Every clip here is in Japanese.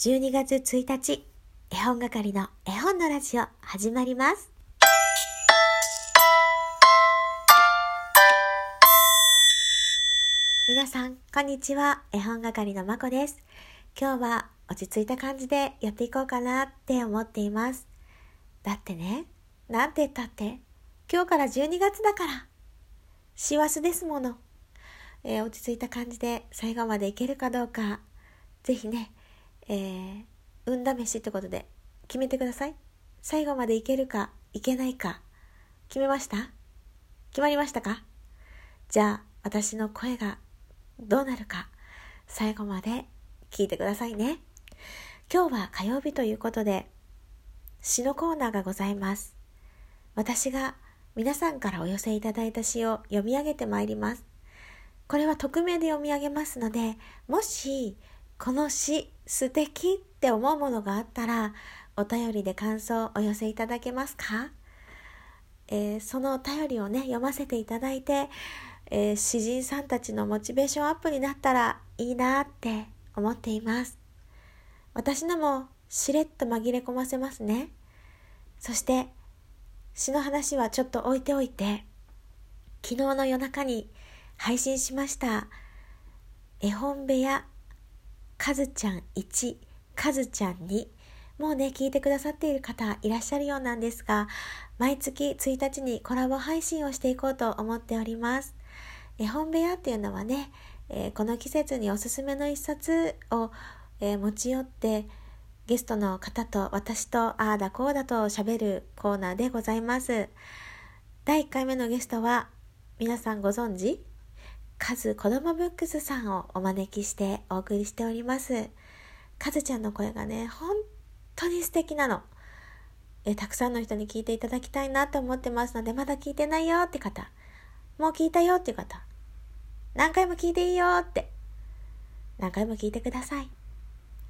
12月1日、絵本係の絵本のラジオ始まります。皆さん、こんにちは。絵本係のまこです。今日は落ち着いた感じでやっていこうかなって思っています。だってね、なんて言ったって、今日から12月だから。師走ですもの。えー、落ち着いた感じで最後までいけるかどうか、ぜひね、えー、運試しってことで決めてください。最後までいけるか、いけないか、決めました？決まりましたか？じゃあ、私の声がどうなるか、最後まで聞いてくださいね。今日は火曜日ということで、詩のコーナーがございます。私が皆さんからお寄せいただいた詩を読み上げてまいります。これは匿名で読み上げますので、もしこの詩素敵って思うものがあったらお便りで感想をお寄せいただけますか、えー、そのお便りをね読ませていただいて、えー、詩人さんたちのモチベーションアップになったらいいなって思っています。私のもしれっと紛れ込ませますね。そして詩の話はちょっと置いておいて昨日の夜中に配信しました絵本部屋かずちゃん1、かずちゃん2、もうね、聞いてくださっている方いらっしゃるようなんですが、毎月1日にコラボ配信をしていこうと思っております。絵本部屋っていうのはね、えー、この季節におすすめの一冊を、えー、持ち寄って、ゲストの方と私とああだこうだと喋るコーナーでございます。第1回目のゲストは皆さんご存知？カズ子供ブックスさんをお招きしてお送りしております。カズちゃんの声がね、本当に素敵なの。えたくさんの人に聞いていただきたいなと思ってますので、まだ聞いてないよって方、もう聞いたよって方、何回も聞いていいよって、何回も聞いてください。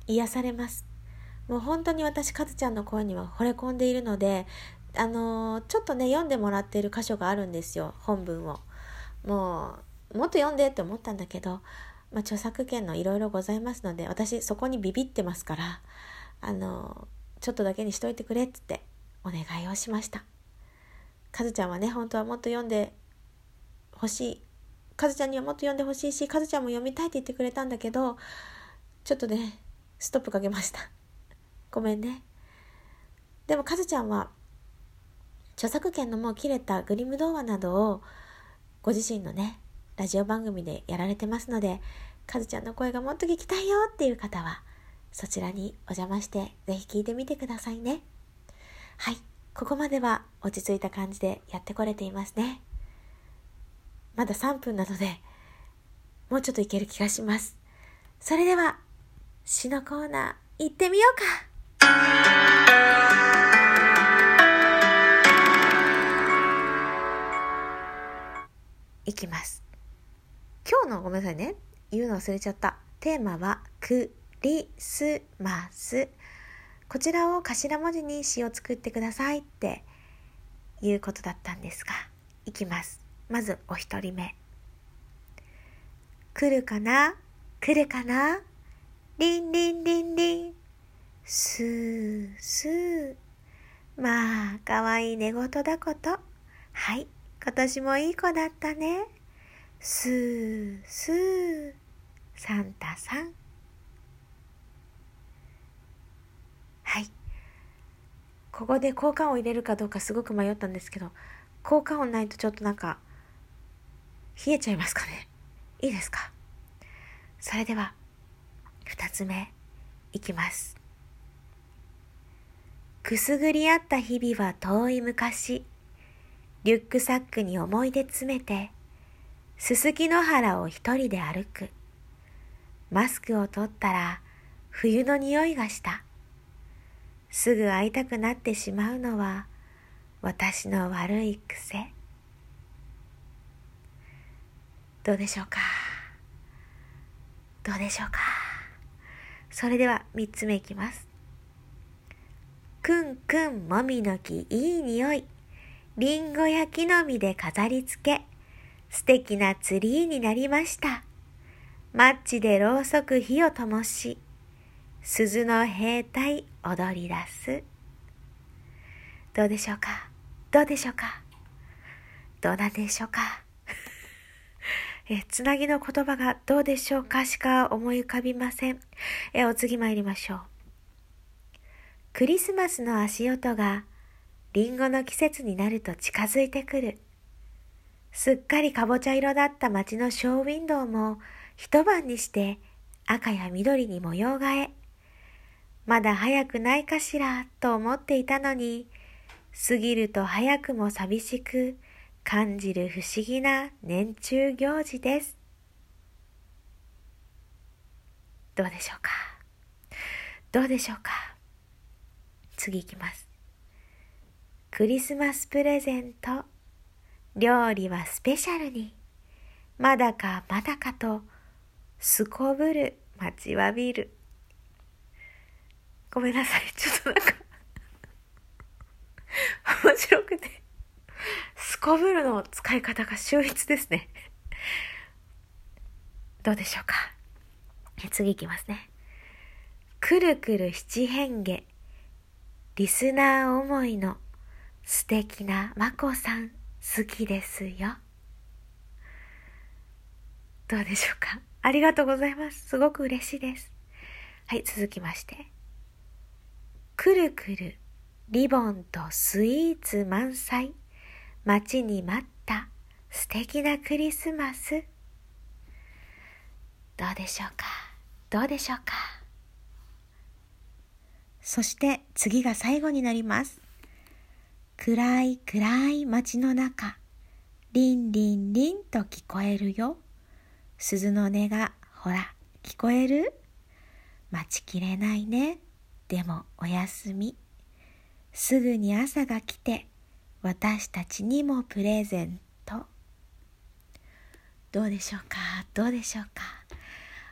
癒されます。もう本当に私、カズちゃんの声には惚れ込んでいるので、あのー、ちょっとね、読んでもらっている箇所があるんですよ、本文を。もう、もっと読んでって思ったんだけど、まあ、著作権のいろいろございますので私そこにビビってますからあのちょっとだけにしといてくれっつってお願いをしました。かずちゃんはね本当はもっと読んでほしい。かずちゃんにはもっと読んでほしいしかずちゃんも読みたいって言ってくれたんだけどちょっとねストップかけました。ごめんね。でもかずちゃんは著作権のもう切れたグリム童話などをご自身のねラジオ番組でやられてますので、かずちゃんの声がもっと聞きたいよっていう方は、そちらにお邪魔して、ぜひ聞いてみてくださいね。はい。ここまでは落ち着いた感じでやってこれていますね。まだ3分なので、もうちょっといける気がします。それでは、詩のコーナー行ってみようかいきます。今日のごめんなさいね。言うの忘れちゃった。テーマはクリスマス。こちらを頭文字に詩を作ってくださいっていうことだったんですが、いきます。まずお一人目。来るかな？来るかな？リンリンリンリン。スースー。まあ、かわいい寝言だこと。はい、今年もいい子だったね。スースーサンタさん。はい。ここで効果音入れるかどうかすごく迷ったんですけど効果音ないとちょっとなんか冷えちゃいますかね。いいですか？それでは二つ目いきます。くすぐり合った日々は遠い昔。リュックサックに思い出詰めてすすきの原を一人で歩く。マスクを取ったら冬の匂いがした。すぐ会いたくなってしまうのは私の悪い癖。どうでしょうか？どうでしょうか？それでは三つ目いきます。くんくんもみの木いい匂い。りんごや木の実で飾り付け。素敵なツリーになりました。マッチでろうそく火を灯し、鈴の兵隊踊り出す。どうでしょうか？どうでしょうか？どうなんでしょうか？え、つなぎの言葉がどうでしょうかしか思い浮かびません。え、お次参りましょう。クリスマスの足音がリンゴの季節になると近づいてくる。すっかりかぼちゃ色だった街のショーウィンドウも一晩にして赤や緑に模様替え。まだ早くないかしらと思っていたのに、過ぎると早くも寂しく感じる不思議な年中行事です。どうでしょうか？どうでしょうか？次いきます。クリスマスプレゼント。料理はスペシャルに。まだかまだかと、すこぶる待ちわびる。ごめんなさい。ちょっとなんか面白くてすこぶるの使い方が秀逸ですねどうでしょうか次いきますね。くるくる七変化。リスナー思いの素敵なまこさん好きですよ。どうでしょうか？ありがとうございます。すごく嬉しいです。はい、続きまして。くるくるリボンとスイーツ満載。待ちに待った素敵なクリスマス。どうでしょうか？どうでしょうか？そして次が最後になります。暗い暗い街の中、リンリンリンと聞こえるよ。鈴の音がほら聞こえる？待ちきれないね。でもおやすみ。すぐに朝が来て私たちにもプレゼント。どうでしょうか？どうでしょうか？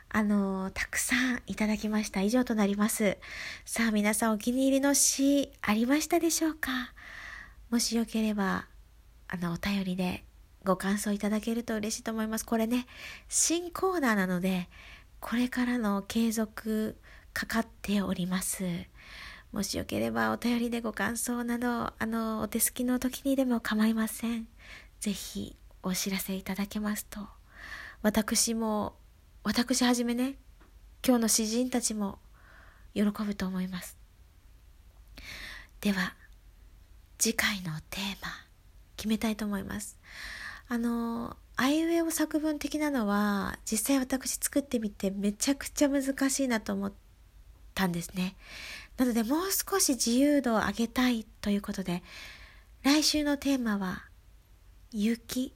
あのたくさんいただきました。以上となります。さあ皆さんお気に入りの詩ありましたでしょうか？もしよければあのお便りでご感想いただけると嬉しいと思いますこれね新コーナーなのでこれからの継続かかっておりますもしよければお便りでご感想など、あの、お手すきの時にでも構いません。ぜひお知らせいただけますと、私も、私はじめね、今日の詩人たちも喜ぶと思います。では、次回のテーマ、決めたいと思います。あの、あいうえお作文的なのは、実際私作ってみてめちゃくちゃ難しいなと思ったんですね。なのでもう少し自由度を上げたいということで、来週のテーマは、雪、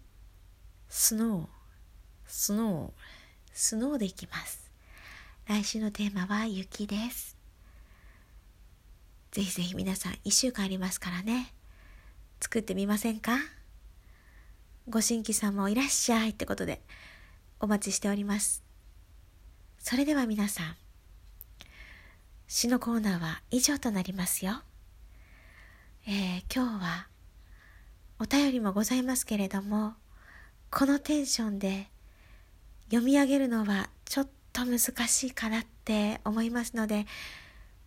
スノー、スノー、スノーでいきます。来週のテーマは雪です。ぜひぜひ皆さん1週間ありますからね。作ってみませんか？ご新規さんもいらっしゃいってことでお待ちしております。それでは皆さん、詩のコーナーは以上となりますよ。えー、今日はお便りもございますけれども、このテンションで読み上げるのはちょっと難しいかなって思いますので、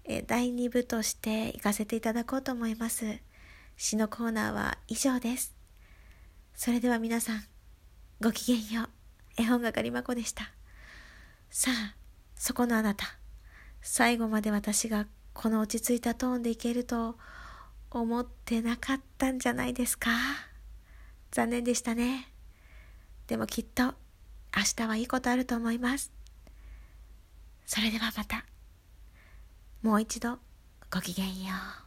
え、第2部として行かせていただこうと思います。詩のコーナーは以上です。それでは皆さん、ごきげんよう。絵本係まこでした。さあ、そこのあなた。最後まで私がこの落ち着いたトーンでいけると思ってなかったんじゃないですか残念でしたね。でもきっと明日はいいことあると思います。それではまた。もう一度ごきげんよう。